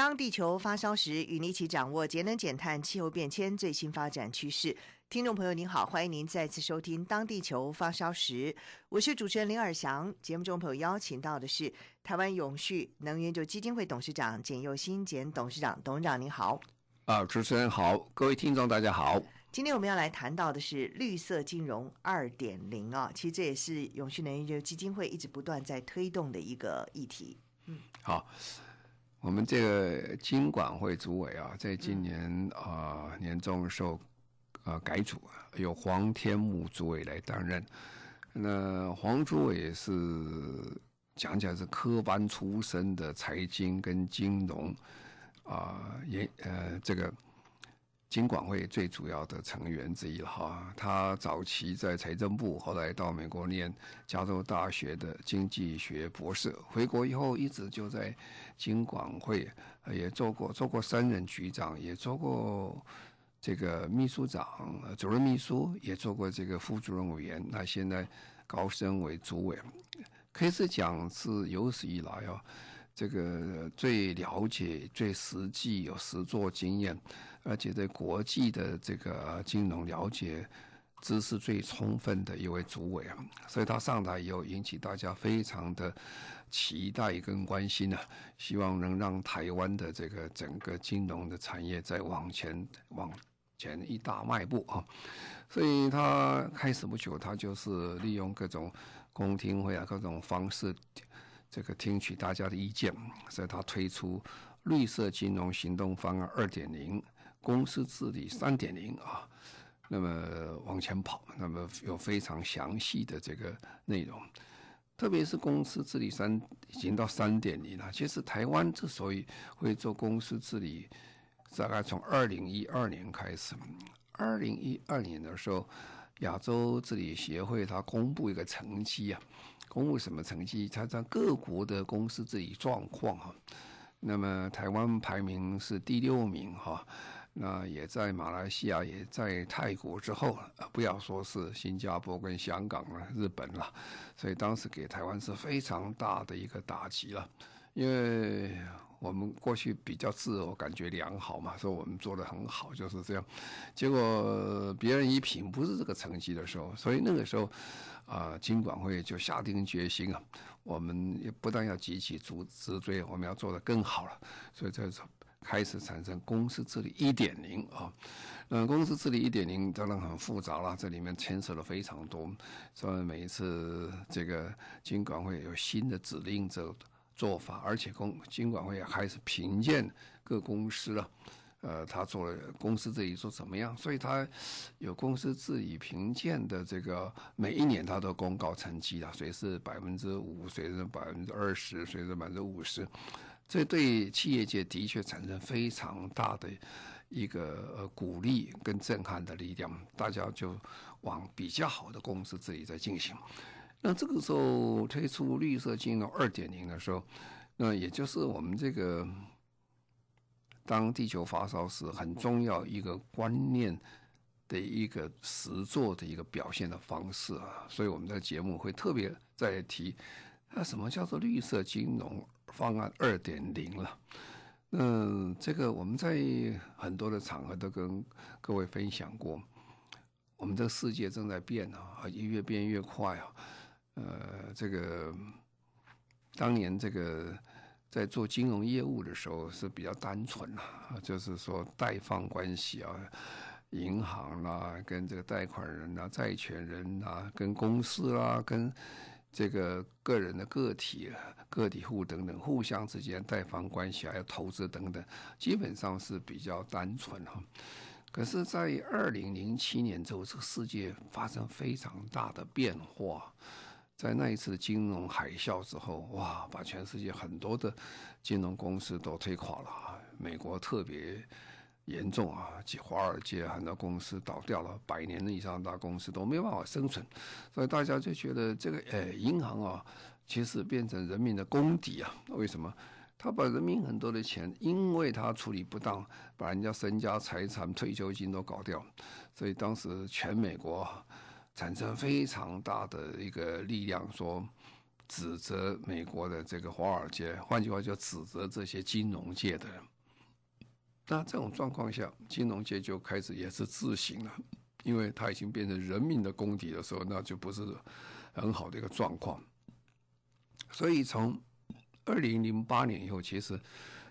当地球发烧时，与你一起掌握节能减碳、气候变迁最新发展趋势。听众朋友您好，欢迎您再次收听《当地球发烧时》，我是主持人林尔翔。节目中朋友邀请到的是台湾永续能源研究基金会董事长简佑新简董事长，董事长您好。啊，主持人好，各位听众大家好。今天我们要来谈到的是绿色金融二点零啊，其实这也是永续能源研究基金会一直不断在推动的一个议题。嗯，好，我们这个经管会主委啊，在今年啊、年终的时候啊改组，由黄天木主委来担任。那黄主委是讲讲是科班出身的财经跟金融啊，也呃这个。金管会最主要的成员之一了哈，他早期在财政部，后来到美国念加州大学的经济学博士，回国以后一直就在金管会也做过，做过三任局长，也做过这个秘书长、主任秘书，也做过这个副主任委员。那现在高升为主委，可以是讲是有史以来啊。这个最了解、最实际、有实作经验，而且对国际的这个金融了解知识最充分的一位主委啊，所以他上台以后引起大家非常的期待跟关心啊，希望能让台湾的这个整个金融的产业再往前往前一大迈步啊，所以他开始不久，他就是利用各种公听会啊，各种方式。这个听取大家的意见，所以他推出绿色金融行动方案二点零，公司治理三点零啊，那么往前跑，那么有非常详细的这个内容，特别是公司治理三已经到三点零了。其实台湾之所以会做公司治理，大概从二零一二年开始，二零一二年的时候，亚洲治理协会它公布一个成绩啊。公布什么成绩？它在各国的公司治理状况哈。那么台湾排名是第六名哈。那也在马来西亚，也在泰国之后，不要说是新加坡跟香港了，日本了。所以当时给台湾是非常大的一个打击了，因为。我们过去比较自我感觉良好嘛，说我们做得很好，就是这样。结果别人一评不是这个成绩的时候，所以那个时候，啊、呃，金管会就下定决心啊，我们也不但要急起直直追，我们要做得更好了。所以在这开始产生公司治理一点零啊。嗯，公司治理一点零当然很复杂了，这里面牵涉了非常多，所以每一次这个金管会有新的指令者。做法，而且公金管会也开始评鉴各公司了，呃，他做了公司治理做怎么样？所以他有公司治理评鉴的这个，每一年他都公告成绩了，谁是百分之五，谁是百分之二十，谁是百分之五十，这对企业界的确产生非常大的一个呃鼓励跟震撼的力量，大家就往比较好的公司治理在进行。那这个时候推出绿色金融二点零的时候，那也就是我们这个当地球发烧时很重要一个观念的一个实作的一个表现的方式啊，所以我们的节目会特别再提，那什么叫做绿色金融方案二点零了？嗯，这个我们在很多的场合都跟各位分享过，我们这个世界正在变啊，越变越快啊。呃，这个当年这个在做金融业务的时候是比较单纯啊，就是说贷放关系啊，银行啦、啊，跟这个贷款人啊、债权人啊，跟公司啦、啊，跟这个个人的个体、个体户等等，互相之间贷方关系还有投资等等，基本上是比较单纯哈。可是，在二零零七年之后，这个世界发生非常大的变化。在那一次金融海啸之后，哇，把全世界很多的金融公司都推垮了，美国特别严重啊，及华尔街很多公司倒掉了，百年以上大公司都没办法生存，所以大家就觉得这个诶，银行啊，其实变成人民的公敌啊，为什么？他把人民很多的钱，因为他处理不当，把人家身家财产、退休金都搞掉，所以当时全美国产生非常大的一个力量，说指责美国的这个华尔街，换句话就指责这些金融界的人。那这种状况下，金融界就开始也是自省了，因为它已经变成人民的公敌的时候，那就不是很好的一个状况。所以从二零零八年以后，其实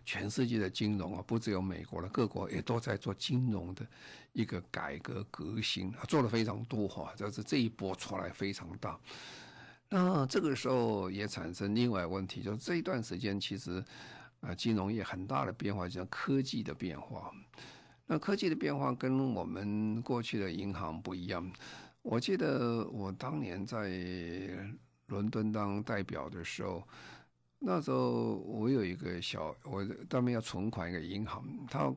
全世界的金融啊，不只有美国了，各国也都在做金融的一个改革革新，做的非常多哈。就是这一波出来非常大。那这个时候也产生另外问题，就是这一段时间其实啊，金融业很大的变化，就是科技的变化。那科技的变化跟我们过去的银行不一样。我记得我当年在伦敦当代表的时候。那时候我有一个小，我当面要存款一个银行，他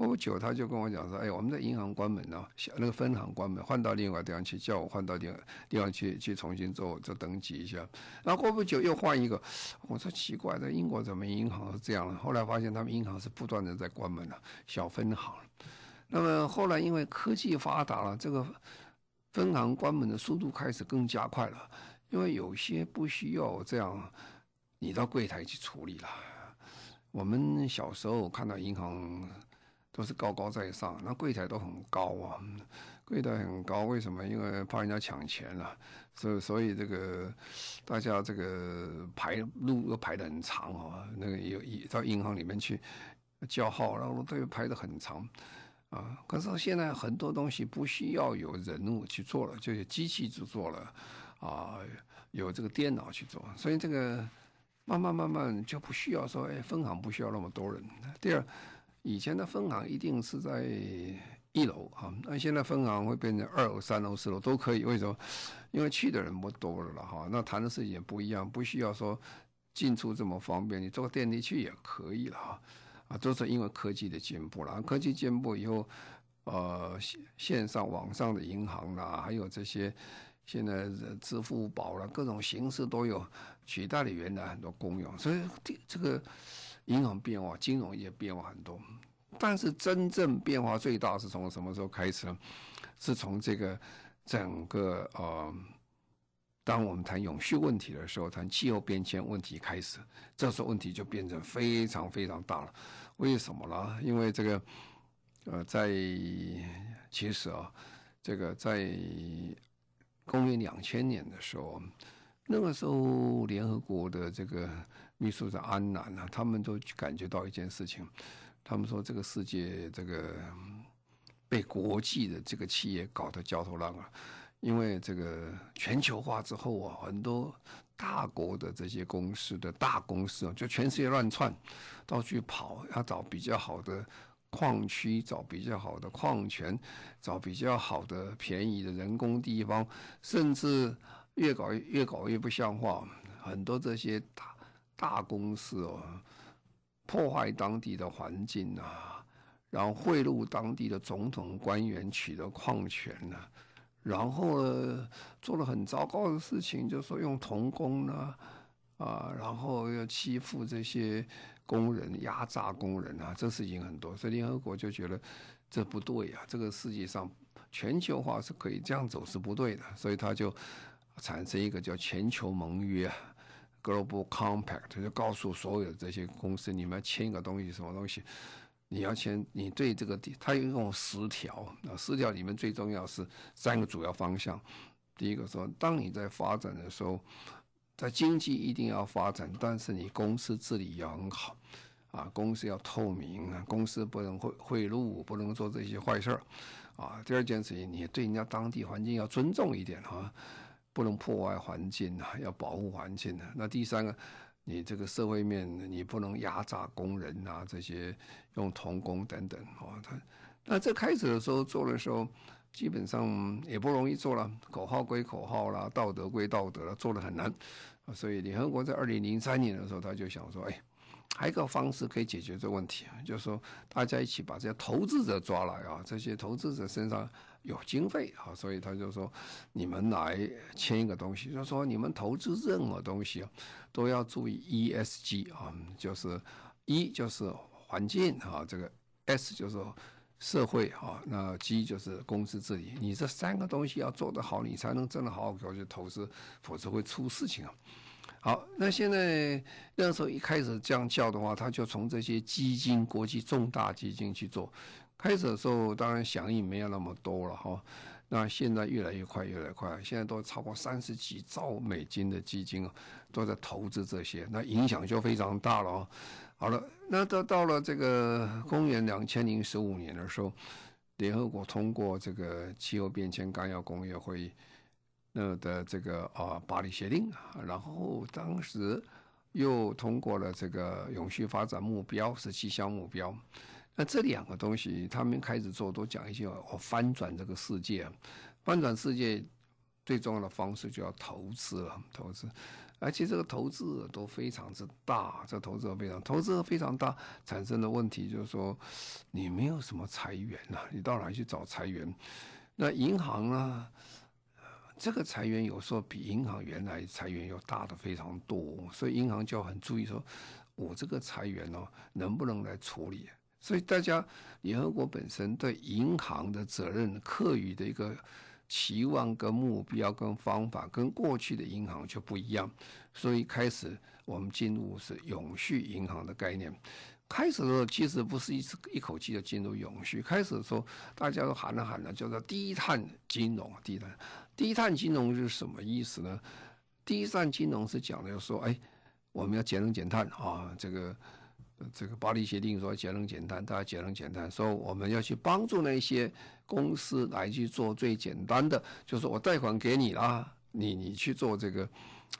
过不久他就跟我讲说，哎，我们的银行关门了，小那个分行关门，换到另外地方去，叫我换到另地方去去重新做做登记一下。然后过不久又换一个，我说奇怪，在英国怎么银行是这样？后来发现他们银行是不断的在关门了，小分行。那么后来因为科技发达了，这个分行关门的速度开始更加快了，因为有些不需要这样。你到柜台去处理了。我们小时候看到银行都是高高在上，那柜台都很高啊，柜台很高，为什么？因为怕人家抢钱了，所以所以这个大家这个排路都排得很长啊。那个有到银行里面去叫号，然后都排得很长啊。可是现在很多东西不需要有人物去做了，就是机器去做了啊，有这个电脑去做，所以这个。慢慢慢慢就不需要说，哎，分行不需要那么多人。第二，以前的分行一定是在一楼啊，那现在分行会变成二楼、三楼、四楼都可以。为什么？因为去的人不多了了哈，那谈的事情也不一样，不需要说进出这么方便，你坐个电梯去也可以了哈。啊，都是因为科技的进步了。科技进步以后，呃，线上网上的银行啦，还有这些。现在支付宝了，各种形式都有，取代了原来很多功用，所以这个银行变化、金融业变化很多。但是真正变化最大是从什么时候开始呢？是从这个整个呃，当我们谈永续问题的时候，谈气候变迁问题开始，这时候问题就变成非常非常大了。为什么呢？因为这个呃，在其实啊，这个在。公元两千年的时候，那个时候联合国的这个秘书长安南啊，他们都感觉到一件事情，他们说这个世界这个被国际的这个企业搞得焦头烂额，因为这个全球化之后啊，很多大国的这些公司的大公司啊，就全世界乱窜，到处跑，要找比较好的。矿区找比较好的矿权，找比较好的便宜的人工地方，甚至越搞越搞越不像话。很多这些大大公司哦，破坏当地的环境啊，然后贿赂当地的总统官员取得矿权呢，然后做了很糟糕的事情，就说用童工呢，啊，然后又欺负这些。工人压榨工人啊，这事情很多，所以联合国就觉得这不对啊。这个世界上全球化是可以这样走是不对的，所以他就产生一个叫全球盟约啊 （Global Compact），就告诉所有这些公司，你们签一个东西，什么东西？你要签，你对这个地，它有一种十条啊，十条里面最重要是三个主要方向。第一个说，当你在发展的时候。在经济一定要发展，但是你公司治理要很好，啊，公司要透明啊，公司不能贿贿赂，不能做这些坏事儿，啊。第二件事情，你对人家当地环境要尊重一点啊，不能破坏环境啊，要保护环境啊。那第三个，你这个社会面，你不能压榨工人啊，这些用童工等等啊。他那这开始的时候做的时候，基本上也不容易做了，口号归口号啦，道德归道德了，做的很难。所以联合国在二零零三年的时候，他就想说，哎，还有一个方式可以解决这个问题啊，就是说大家一起把这些投资者抓来啊，这些投资者身上有经费啊，所以他就说，你们来签一个东西，就是说你们投资任何东西啊，都要注意 ESG 啊，就是一就是环境啊，这个 S 就是。社会啊，那 G 就是公司治理，你这三个东西要做得好，你才能真的好好去投资，否则会出事情啊。好，那现在那时候一开始这样叫的话，他就从这些基金、国际重大基金去做。开始的时候当然响应没有那么多了哈，那现在越来越快，越来越快，现在都超过三十几兆美金的基金啊，都在投资这些，那影响就非常大了。好了，那到到了这个公元两千零十五年的时候，联合国通过这个气候变迁纲要工业会议那的这个啊巴黎协定啊，然后当时又通过了这个永续发展目标十七项目标。那这两个东西，他们开始做都讲一些我，翻转这个世界，翻转世界最重要的方式就要投资了，投资。而且这个投资都非常之大，这投资非常投资非常大，产生的问题就是说，你没有什么财源呐，你到哪去找财源？那银行呢？这个财源有时候比银行原来财源要大的非常多，所以银行就很注意说，我这个财源哦，能不能来处理？所以大家联合国本身对银行的责任课余的一个。期望跟目标跟方法跟过去的银行就不一样，所以开始我们进入是永续银行的概念。开始的时候其实不是一次一口气就进入永续，开始的时候大家都喊了喊了，叫做低碳金融。低碳低碳金融是什么意思呢？低碳金融是讲的说，哎，我们要节能减碳啊，这个。这个巴黎协定说节能减碳，大家节能减碳，说我们要去帮助那些公司来去做最简单的，就是我贷款给你啦，你你去做这个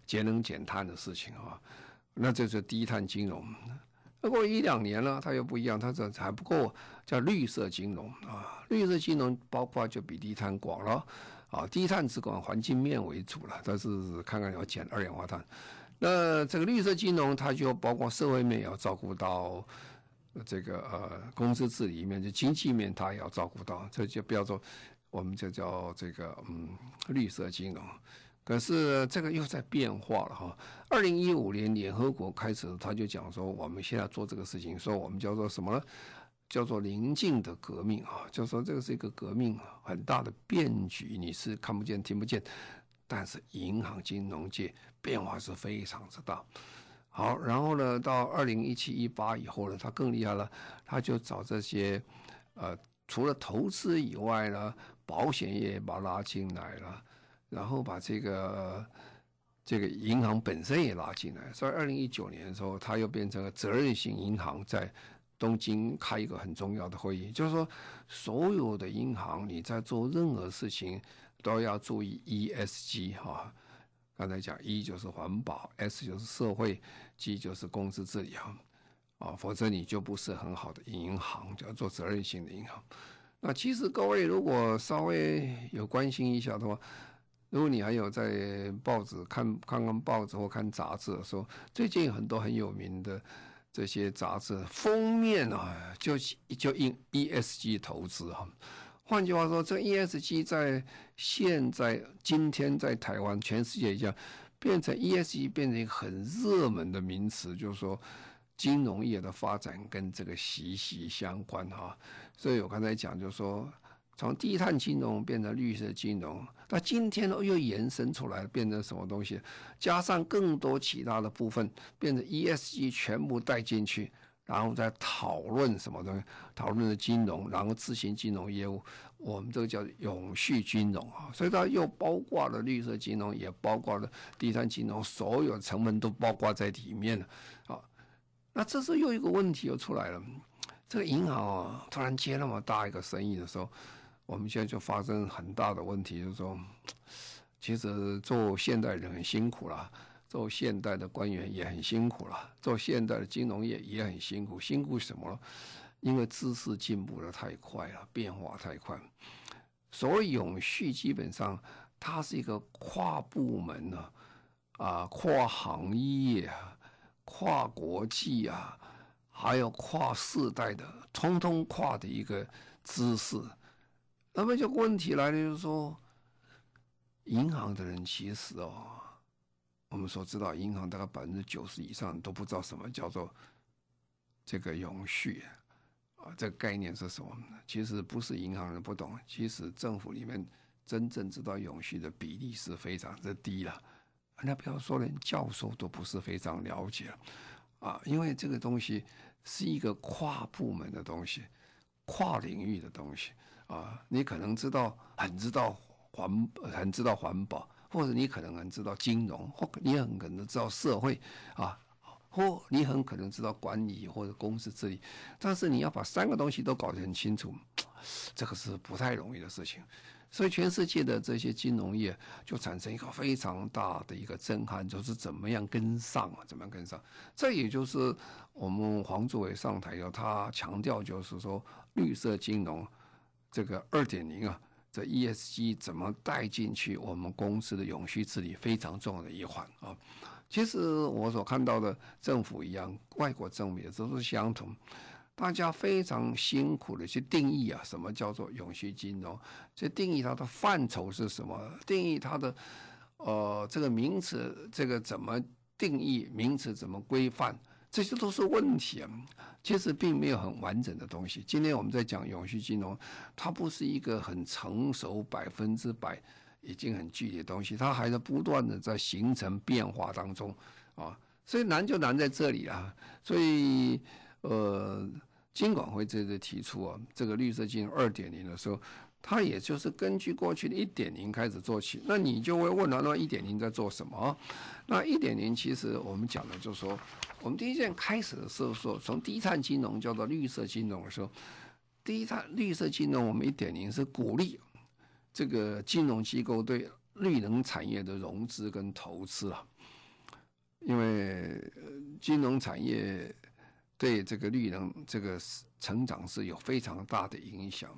节能减碳的事情啊，那这是低碳金融。那过一两年了，它又不一样，它这还不够，叫绿色金融啊，绿色金融包括就比低碳广了啊，低碳只管环境面为主了，但是看看要减二氧化碳。那这个绿色金融，它就包括社会面也要照顾到，这个呃公司治理面，就经济面它也要照顾到，这就不要说我们就叫这个嗯绿色金融。可是这个又在变化了哈。二零一五年联合国开始，他就讲说，我们现在做这个事情，说我们叫做什么呢？叫做临近的革命啊，就说这个是一个革命啊，很大的变局，你是看不见、听不见。但是银行金融界变化是非常之大，好，然后呢，到二零一七一八以后呢，他更厉害了，他就找这些，呃，除了投资以外呢，保险业把它拉进来了，然后把这个这个银行本身也拉进来，所以二零一九年的时候，他又变成了责任型银行，在东京开一个很重要的会议，就是说，所有的银行你在做任何事情。都要注意 ESG 哈，刚才讲 E 就是环保，S 就是社会，G 就是公司治理啊，啊，否则你就不是很好的银行，叫做责任型的银行。那其实各位如果稍微有关心一下的话，如果你还有在报纸看看看报纸或看杂志的时候，最近很多很有名的这些杂志封面啊，就就印 ESG 投资哈。换句话说，这 ESG 在现在今天在台湾、全世界一样，变成 ESG 变成一个很热门的名词，就是说金融业的发展跟这个息息相关哈。所以我刚才讲，就是说从低碳金融变成绿色金融，那今天呢又延伸出来变成什么东西？加上更多其他的部分，变成 ESG 全部带进去。然后再讨论什么东西？讨论的金融，然后自行金融业务，我们这个叫永续金融啊，所以它又包括了绿色金融，也包括了低碳金融，所有成分都包括在里面了。啊，那这时候又一个问题又出来了，这个银行啊，突然接那么大一个生意的时候，我们现在就发生很大的问题，就是说，其实做现代人很辛苦了。做现代的官员也很辛苦了，做现代的金融业也很辛苦。辛苦什么了？因为知识进步的太快了，变化太快。所谓永续，基本上它是一个跨部门呢，啊，跨行业啊，跨国际啊，还有跨世代的，通通跨的一个知识。那么就问题来了，就是说，银行的人其实哦，我们所知道，银行大概百分之九十以上都不知道什么叫做这个永续。啊，这个概念是什么呢？其实不是银行人不懂，其实政府里面真正知道永续的比例是非常之低了。那不要说连教授都不是非常了解啊，因为这个东西是一个跨部门的东西，跨领域的东西啊。你可能知道很知道环很知道环保，或者你可能很知道金融，或你很可能知道社会啊。或你很可能知道管理或者公司治理，但是你要把三个东西都搞得很清楚，这个是不太容易的事情。所以全世界的这些金融业就产生一个非常大的一个震撼，就是怎么样跟上啊，怎么样跟上。这也就是我们黄主委上台以后，他强调就是说绿色金融这个二点零啊，这 ESG 怎么带进去我们公司的永续治理非常重要的一环啊。其实我所看到的政府一样，外国政府也都是相同，大家非常辛苦的去定义啊，什么叫做永续金融？这定义它的范畴是什么？定义它的呃这个名词，这个怎么定义？名词怎么规范？这些都是问题啊。其实并没有很完整的东西。今天我们在讲永续金融，它不是一个很成熟百分之百。已经很具体的东西，它还在不断的在形成变化当中啊，所以难就难在这里啊。所以呃，金管会这次提出啊，这个绿色金融二点零的时候，它也就是根据过去的一点零开始做起。那你就会问了，那一点零在做什么？那一点零其实我们讲的就是说，我们第一件开始的时候说，从低碳金融叫做绿色金融的时候，低碳绿色金融我们一点零是鼓励。这个金融机构对绿能产业的融资跟投资啊，因为金融产业对这个绿能这个成长是有非常大的影响。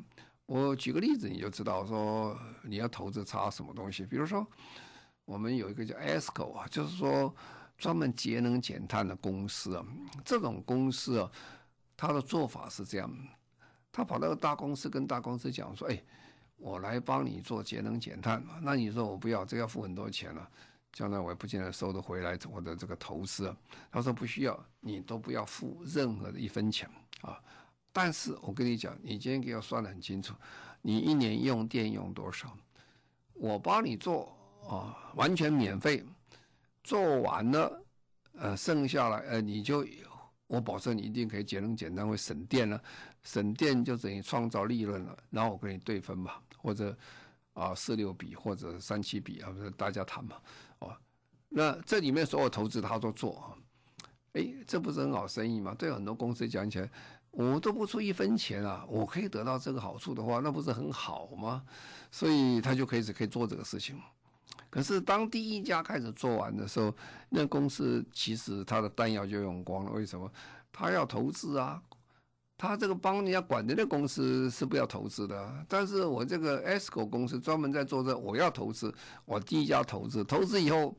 我举个例子，你就知道说你要投资差什么东西。比如说，我们有一个叫 ESCO 啊，就是说专门节能减碳的公司啊。这种公司啊，它的做法是这样：他跑到大公司跟大公司讲说，哎。我来帮你做节能减碳嘛？那你说我不要，这要付很多钱了，啊，将来我也不见得收得回来我的这个投资啊。他说不需要，你都不要付任何的一分钱啊。但是我跟你讲，你今天给我算得很清楚，你一年用电用多少？我帮你做啊，完全免费，做完了，呃，剩下来呃，你就我保证你一定可以节能减碳，会省电了，省电就等于创造利润了，然后我跟你对分吧。或者啊四六比或者三七比啊，不是大家谈嘛，哦，那这里面所有投资他都做啊，哎，这不是很好生意吗？对很多公司讲起来，我都不出一分钱啊，我可以得到这个好处的话，那不是很好吗？所以他就可以可以做这个事情。可是当第一家开始做完的时候，那公司其实他的弹药就用光了。为什么？他要投资啊。他这个帮人家管的那公司是不要投资的，但是我这个 ESCO 公司专门在做这，我要投资，我第一家投资，投资以后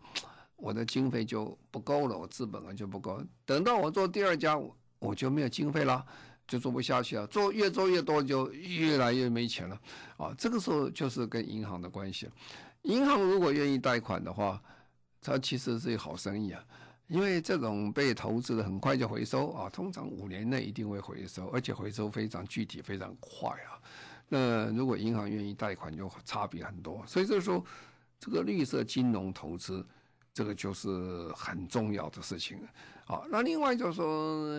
我的经费就不够了，我资本额就不够，等到我做第二家，我就没有经费了，就做不下去了，做越做越多就越来越没钱了，啊，这个时候就是跟银行的关系，银行如果愿意贷款的话，它其实是一个好生意啊。因为这种被投资的很快就回收啊，通常五年内一定会回收，而且回收非常具体、非常快啊。那如果银行愿意贷款，就差别很多。所以就是说，这个绿色金融投资，这个就是很重要的事情。好，那另外就是说，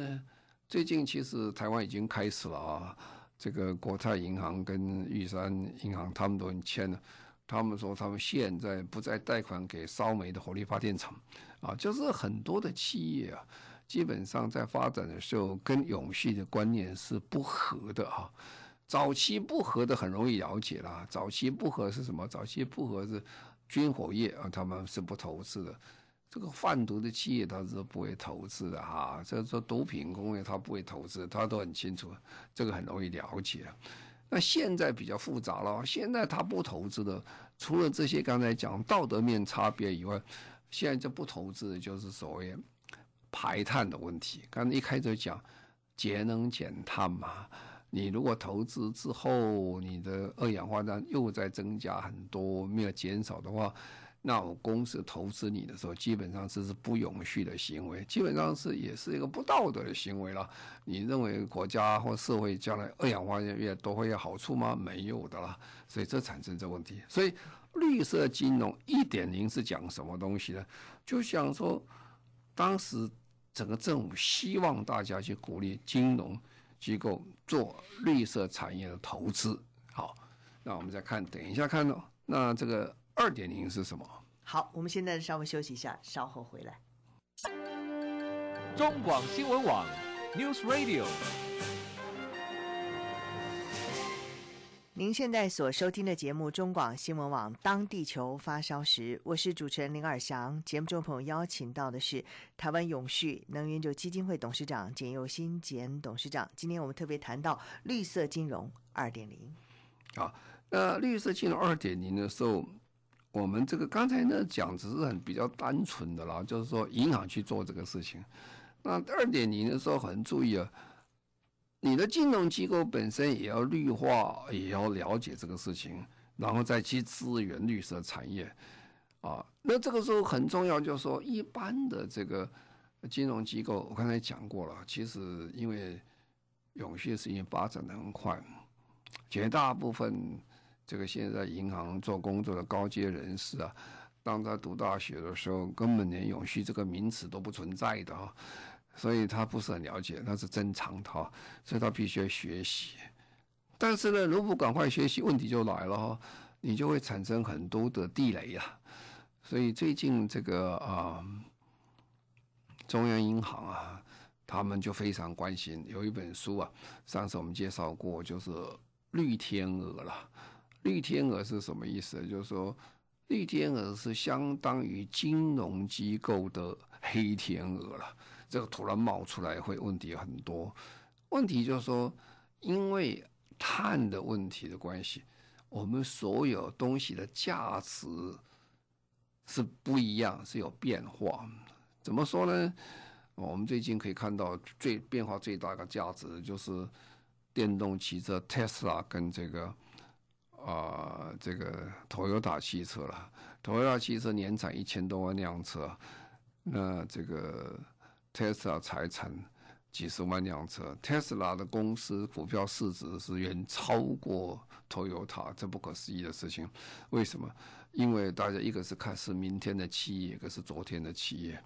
最近其实台湾已经开始了啊，这个国泰银行跟玉山银行他们都签了，他们说他们现在不再贷款给烧煤的火力发电厂。啊，就是很多的企业啊，基本上在发展的时候跟永续的观念是不合的啊。早期不合的很容易了解啦，早期不合是什么？早期不合是军火业啊，他们是不投资的。这个贩毒的企业他是不会投资的哈。这个说毒品工业他不会投资，他都很清楚，这个很容易了解。那现在比较复杂了，现在他不投资的，除了这些刚才讲道德面差别以外，现在就不投资的就是所谓排碳的问题。刚才一开始讲节能减碳嘛，你如果投资之后，你的二氧化碳又在增加很多，没有减少的话。那我公司投资你的时候，基本上这是不永续的行为，基本上是也是一个不道德的行为了。你认为国家或社会将来二氧化碳越多会有好处吗？没有的啦。所以这产生这问题。所以绿色金融一点零是讲什么东西呢？就想说，当时整个政府希望大家去鼓励金融机构做绿色产业的投资。好，那我们再看，等一下看到那这个。二点零是什么？好，我们现在稍微休息一下，稍后回来。中广新闻网，News Radio。您现在所收听的节目《中广新闻网》，当地球发烧时，我是主持人林尔翔。节目中朋友邀请到的是台湾永续能源基金会董事长简佑新简董事长。今天我们特别谈到绿色金融二点零。好，那绿色金融二点零的时候。我们这个刚才呢讲只是很比较单纯的啦，就是说银行去做这个事情。那二点零的时候很注意啊，你的金融机构本身也要绿化，也要了解这个事情，然后再去支援绿色产业啊。那这个时候很重要，就是说一般的这个金融机构，我刚才讲过了，其实因为永续事业发展的很快，绝大部分。这个现在银行做工作的高阶人士啊，当他读大学的时候，根本连永续这个名词都不存在的啊，所以他不是很了解，那是真常套，所以他必须要学习。但是呢，如果不赶快学习，问题就来了哈，你就会产生很多的地雷啊。所以最近这个啊，中央银行啊，他们就非常关心，有一本书啊，上次我们介绍过，就是绿天鹅了。绿天鹅是什么意思？就是说，绿天鹅是相当于金融机构的黑天鹅了。这个突然冒出来，会问题很多。问题就是说，因为碳的问题的关系，我们所有东西的价值是不一样，是有变化。怎么说呢？我们最近可以看到最变化最大的价值就是电动汽车 Tesla 跟这个。啊，这个 Toyota 汽车了，Toyota 汽车年产一千多万辆车，那这个 Tesla 才产几十万辆车，Tesla 的公司股票市值是远超过 Toyota，这不可思议的事情。为什么？因为大家一个是看是明天的企业，一个是昨天的企业。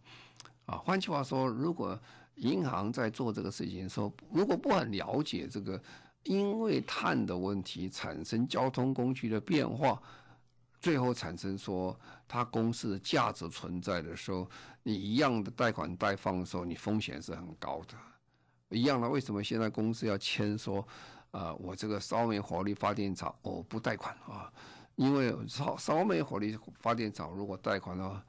啊，换句话说，如果银行在做这个事情的时候，如果不很了解这个。因为碳的问题产生交通工具的变化，最后产生说它公司的价值存在的时候，你一样的贷款贷放的时候，你风险是很高的。一样的，为什么现在公司要签说，啊，我这个烧煤火力发电厂我不贷款啊？因为烧烧煤火力发电厂如果贷款的话，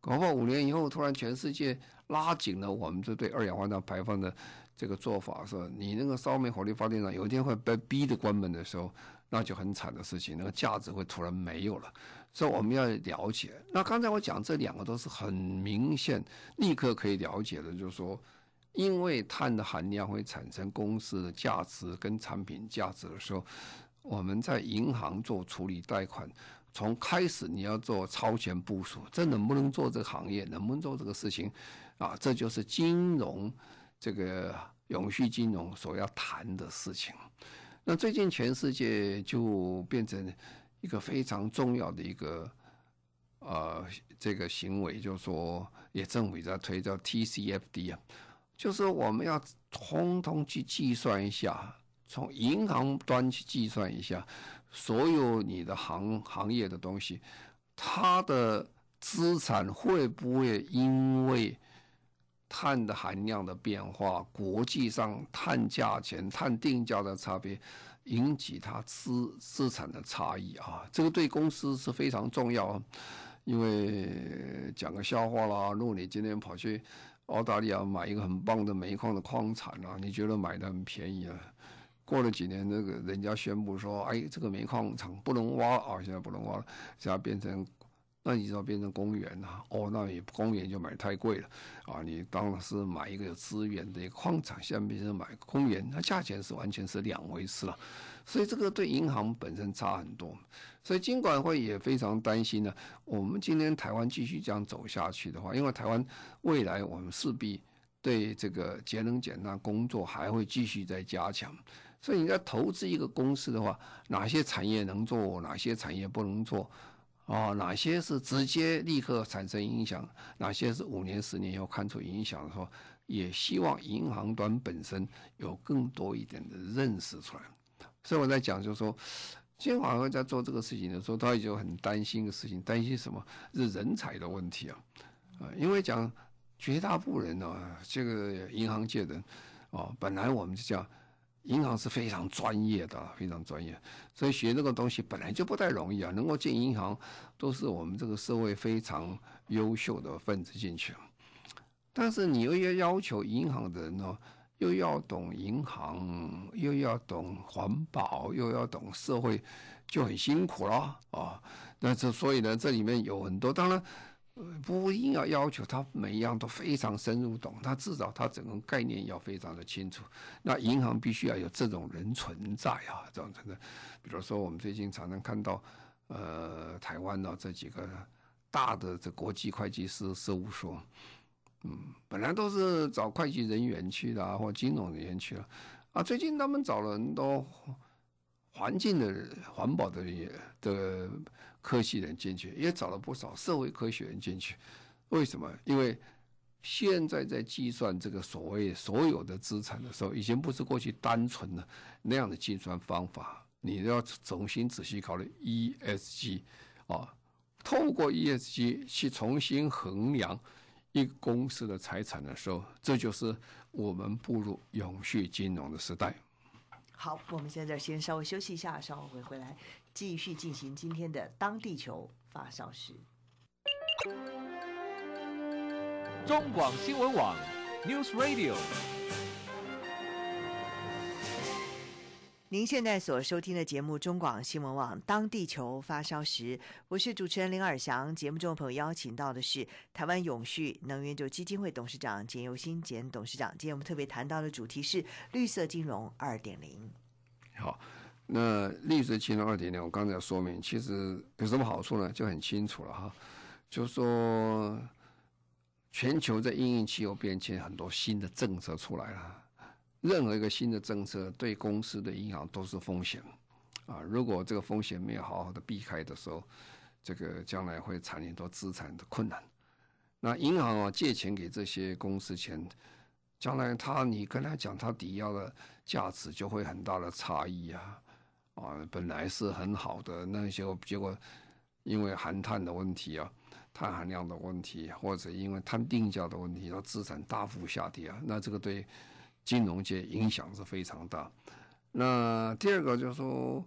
搞不好五年以后突然全世界拉紧了我们这对二氧化碳排放的。这个做法是，你那个烧煤火力发电厂有一天会被逼的关门的时候，那就很惨的事情，那个价值会突然没有了。所以我们要了解。那刚才我讲这两个都是很明显、立刻可以了解的，就是说，因为碳的含量会产生公司的价值跟产品价值的时候，我们在银行做处理贷款，从开始你要做超前部署，这能不能做这个行业，能不能做这个事情，啊，这就是金融。这个永续金融所要谈的事情，那最近全世界就变成一个非常重要的一个呃这个行为，就是说，也政府在推叫 TCFD 啊，就是我们要通通去计算一下，从银行端去计算一下，所有你的行行业的东西，它的资产会不会因为碳的含量的变化，国际上碳价钱、碳定价的差别，引起它资资产的差异啊，这个对公司是非常重要。因为讲个笑话啦，如果你今天跑去澳大利亚买一个很棒的煤矿的矿产啊，你觉得买的很便宜啊？过了几年，那个人家宣布说，哎，这个煤矿厂不能挖啊，现在不能挖了，现在变成。那你知道变成公园了哦，那你公园就买太贵了啊！你当时买一个有资源的一个矿场，现在变成买公园，那价钱是完全是两回事了。所以这个对银行本身差很多。所以金管会也非常担心呢。我们今天台湾继续这样走下去的话，因为台湾未来我们势必对这个节能减碳工作还会继续在加强。所以你在投资一个公司的话，哪些产业能做，哪些产业不能做？哦，哪些是直接立刻产生影响？哪些是五年、十年以后看出影响的时候，也希望银行端本身有更多一点的认识出来。所以我在讲，就是说，金管会在做这个事情的时候，他也就很担心的事情，担心什么？是人才的问题啊！啊，因为讲绝大部分人呢、啊，这个银行界的人，哦，本来我们就讲。银行是非常专业的，非常专业，所以学这个东西本来就不太容易啊。能够进银行，都是我们这个社会非常优秀的分子进去。但是你又要要求银行的人呢，又要懂银行，又要懂环保，又要懂社会，就很辛苦了啊。那这所以呢，这里面有很多，当然。不一定要要求他每一样都非常深入懂，他至少他整个概念要非常的清楚。那银行必须要有这种人存在啊，这种存在。比如说，我们最近常常看到，呃，台湾的这几个大的这国际会计师事务所，嗯，本来都是找会计人员去的啊，或金融人员去了，啊，最近他们找了很多环境的环保的也的。科技人进去，也找了不少社会科学人进去。为什么？因为现在在计算这个所谓所有的资产的时候，已经不是过去单纯的那样的计算方法。你要重新仔细考虑 ESG 啊，透过 ESG 去重新衡量一个公司的财产的时候，这就是我们步入永续金融的时代。好，我们现在先稍微休息一下，稍后会回来。继续进行今天的当地球发烧时，中广新闻网 News Radio。您现在所收听的节目中广新闻网当地球发烧时，我是主持人林尔祥。节目中的朋友邀请到的是台湾永续能源就基金会董事长简尤新简董事长。今天我们特别谈到的主题是绿色金融二点零。好。那绿色金融二点零，我刚才说明，其实有什么好处呢？就很清楚了哈，就是说全球在因应气候变迁，很多新的政策出来了。任何一个新的政策对公司的影响都是风险啊。如果这个风险没有好好的避开的时候，这个将来会产生多资产的困难。那银行啊借钱给这些公司钱，将来他你跟他讲他抵押的价值就会很大的差异啊。啊，本来是很好的，那些结果因为含碳的问题啊，碳含量的问题，或者因为碳定价的问题，它资产大幅下跌啊，那这个对金融界影响是非常大。那第二个就是说，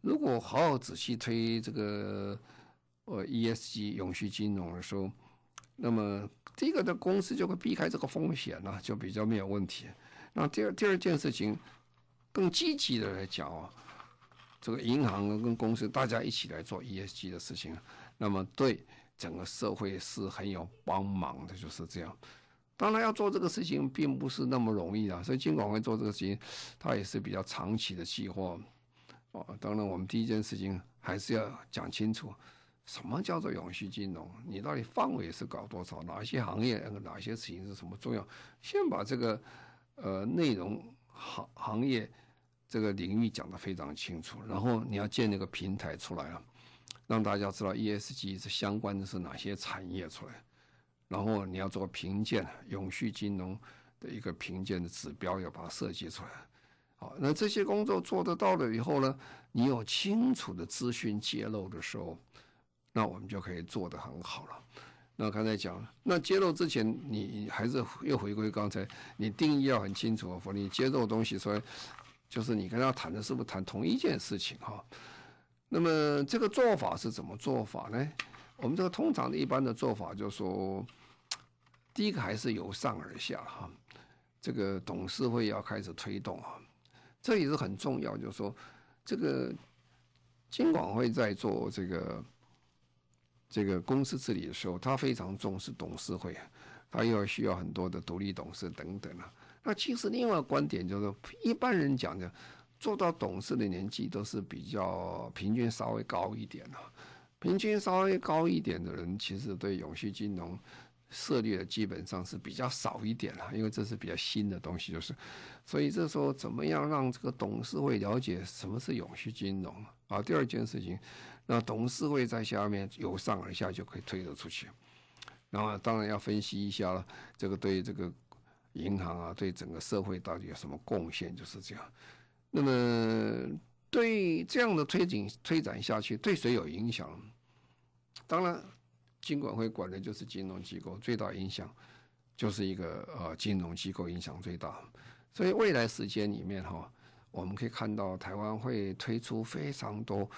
如果好好仔细推这个呃 ESG 永续金融的时候，那么这个的公司就会避开这个风险了，就比较没有问题。那第二第二件事情，更积极的来讲啊。这个银行跟公司大家一起来做 ESG 的事情，那么对整个社会是很有帮忙的，就是这样。当然要做这个事情并不是那么容易啊，所以监管会做这个事情，它也是比较长期的计划。哦，当然我们第一件事情还是要讲清楚，什么叫做永续金融？你到底范围是搞多少？哪些行业？哪些事情是什么重要？先把这个呃内容行行业。这个领域讲得非常清楚，然后你要建那个平台出来啊，让大家知道 ESG 是相关的是哪些产业出来，然后你要做评鉴，永续金融的一个评鉴的指标要把它设计出来。好，那这些工作做得到了以后呢，你有清楚的资讯揭露的时候，那我们就可以做得很好了。那刚才讲，那揭露之前，你还是又回归刚才，你定义要很清楚，否则你揭露东西说。就是你跟他谈的是不是谈同一件事情哈？那么这个做法是怎么做法呢？我们这个通常的一般的做法就是说，第一个还是由上而下哈，这个董事会要开始推动啊，这也是很重要，就是说这个金管会在做这个这个公司治理的时候，他非常重视董事会，他又需要很多的独立董事等等啊。那其实另外一个观点就是，一般人讲的做到董事的年纪都是比较平均稍微高一点啊。平均稍微高一点的人，其实对永续金融涉猎的基本上是比较少一点了，因为这是比较新的东西，就是，所以这时候怎么样让这个董事会了解什么是永续金融啊？第二件事情，那董事会在下面由上而下就可以推得出去，然后当然要分析一下了，这个对这个银行啊，对整个社会到底有什么贡献，就是这样。那么。对这样的推进推展下去，对谁有影响？当然，金管会管的就是金融机构，最大影响就是一个呃金融机构影响最大。所以未来时间里面哈，我们可以看到台湾会推出非常多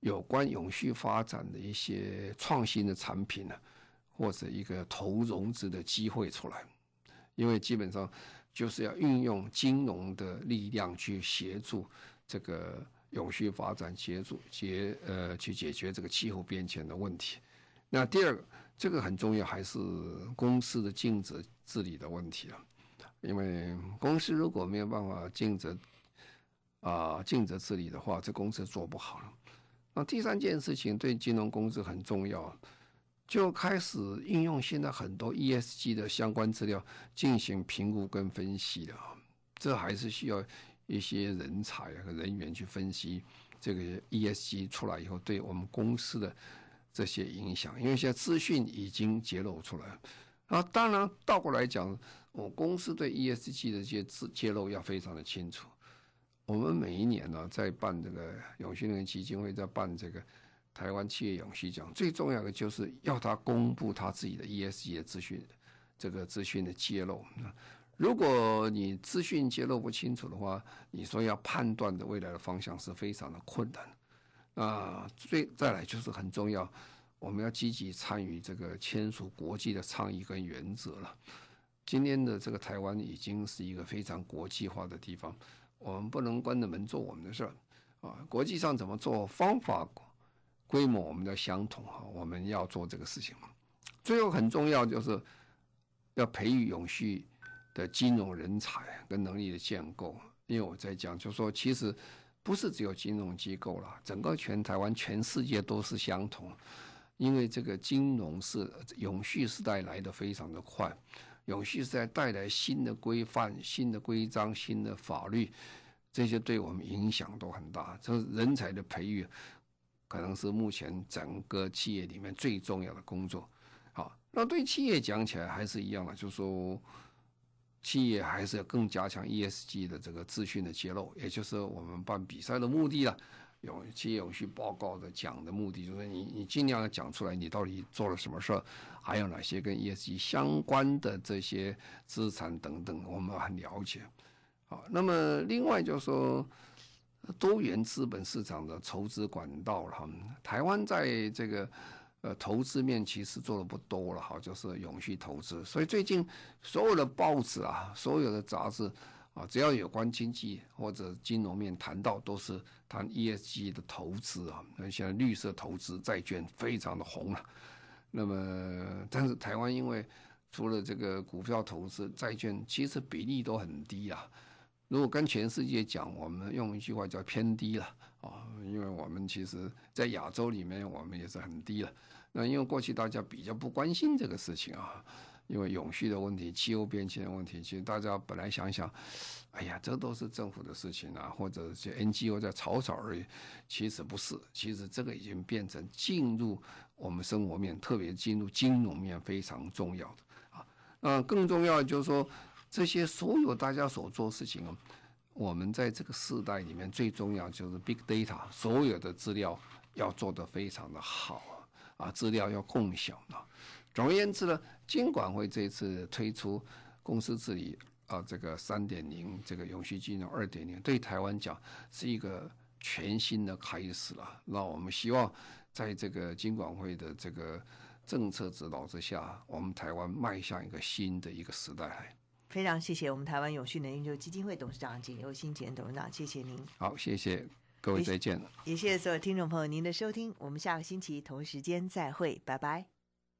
有关永续发展的一些创新的产品呢，或者一个投融资的机会出来，因为基本上就是要运用金融的力量去协助。这个永续发展协助解呃去解决这个气候变迁的问题。那第二个，这个很重要，还是公司的尽责治理的问题啊。因为公司如果没有办法尽责啊尽责治理的话，这公司做不好了。那第三件事情对金融公司很重要，就开始应用现在很多 ESG 的相关资料进行评估跟分析的啊。这还是需要。一些人才和人员去分析这个 ESG 出来以后对我们公司的这些影响，因为现在资讯已经揭露出来了。啊，当然倒过来讲，我公司对 ESG 的这些揭揭露要非常的清楚。我们每一年呢，在办这个永续能源基金会，在办这个台湾企业永续奖，最重要的就是要他公布他自己的 ESG 的资讯，这个资讯的揭露。如果你资讯揭露不清楚的话，你说要判断的未来的方向是非常的困难。啊，最再来就是很重要，我们要积极参与这个签署国际的倡议跟原则了。今天的这个台湾已经是一个非常国际化的地方，我们不能关着门做我们的事儿啊。国际上怎么做，方法规模我们要相同哈，我们要做这个事情嘛。最后很重要就是要培育永续。的金融人才跟能力的建构，因为我在讲，就说其实不是只有金融机构了，整个全台湾、全世界都是相同。因为这个金融是永续时代来的非常的快，永续时代带来新的规范、新的规章、新的法律，这些对我们影响都很大。这人才的培育，可能是目前整个企业里面最重要的工作。好，那对企业讲起来还是一样的，就是说。企业还是要更加强 ESG 的这个资讯的揭露，也就是我们办比赛的目的了。有企业永续报告的讲的目的，就是你你尽量要讲出来，你到底做了什么事儿，还有哪些跟 ESG 相关的这些资产等等，我们很了解。好，那么另外就是说，多元资本市场的筹资管道了哈，台湾在这个。呃，投资面其实做的不多了哈，就是永续投资。所以最近所有的报纸啊，所有的杂志啊，只要有关经济或者金融面谈到，都是谈 ESG 的投资啊。那现在绿色投资债券非常的红了。那么，但是台湾因为除了这个股票投资，债券其实比例都很低啊。如果跟全世界讲，我们用一句话叫偏低了，因为我们其实在亚洲里面，我们也是很低了。那因为过去大家比较不关心这个事情啊，因为永续的问题、气候变迁的问题，其实大家本来想想，哎呀，这都是政府的事情啊，或者是 NGO 在吵吵而已。其实不是，其实这个已经变成进入我们生活面，特别进入金融面非常重要的啊。那更重要的就是说，这些所有大家所做事情啊，我们在这个时代里面最重要就是 Big Data，所有的资料要做得非常的好。啊，啊资料要共享啊。总而言之呢，金管会这次推出公司治理啊，这个三点零，这个永续金融二点零，对台湾讲是一个全新的开始了。那我们希望在这个金管会的这个政策指导之下，我们台湾迈向一个新的一个时代。非常谢谢我们台湾永续能源就基金会董事长简又新简董事长，谢谢您。好，谢谢各位，再见了。也谢谢所有听众朋友您的收听，我们下个星期同一时间再会，拜拜。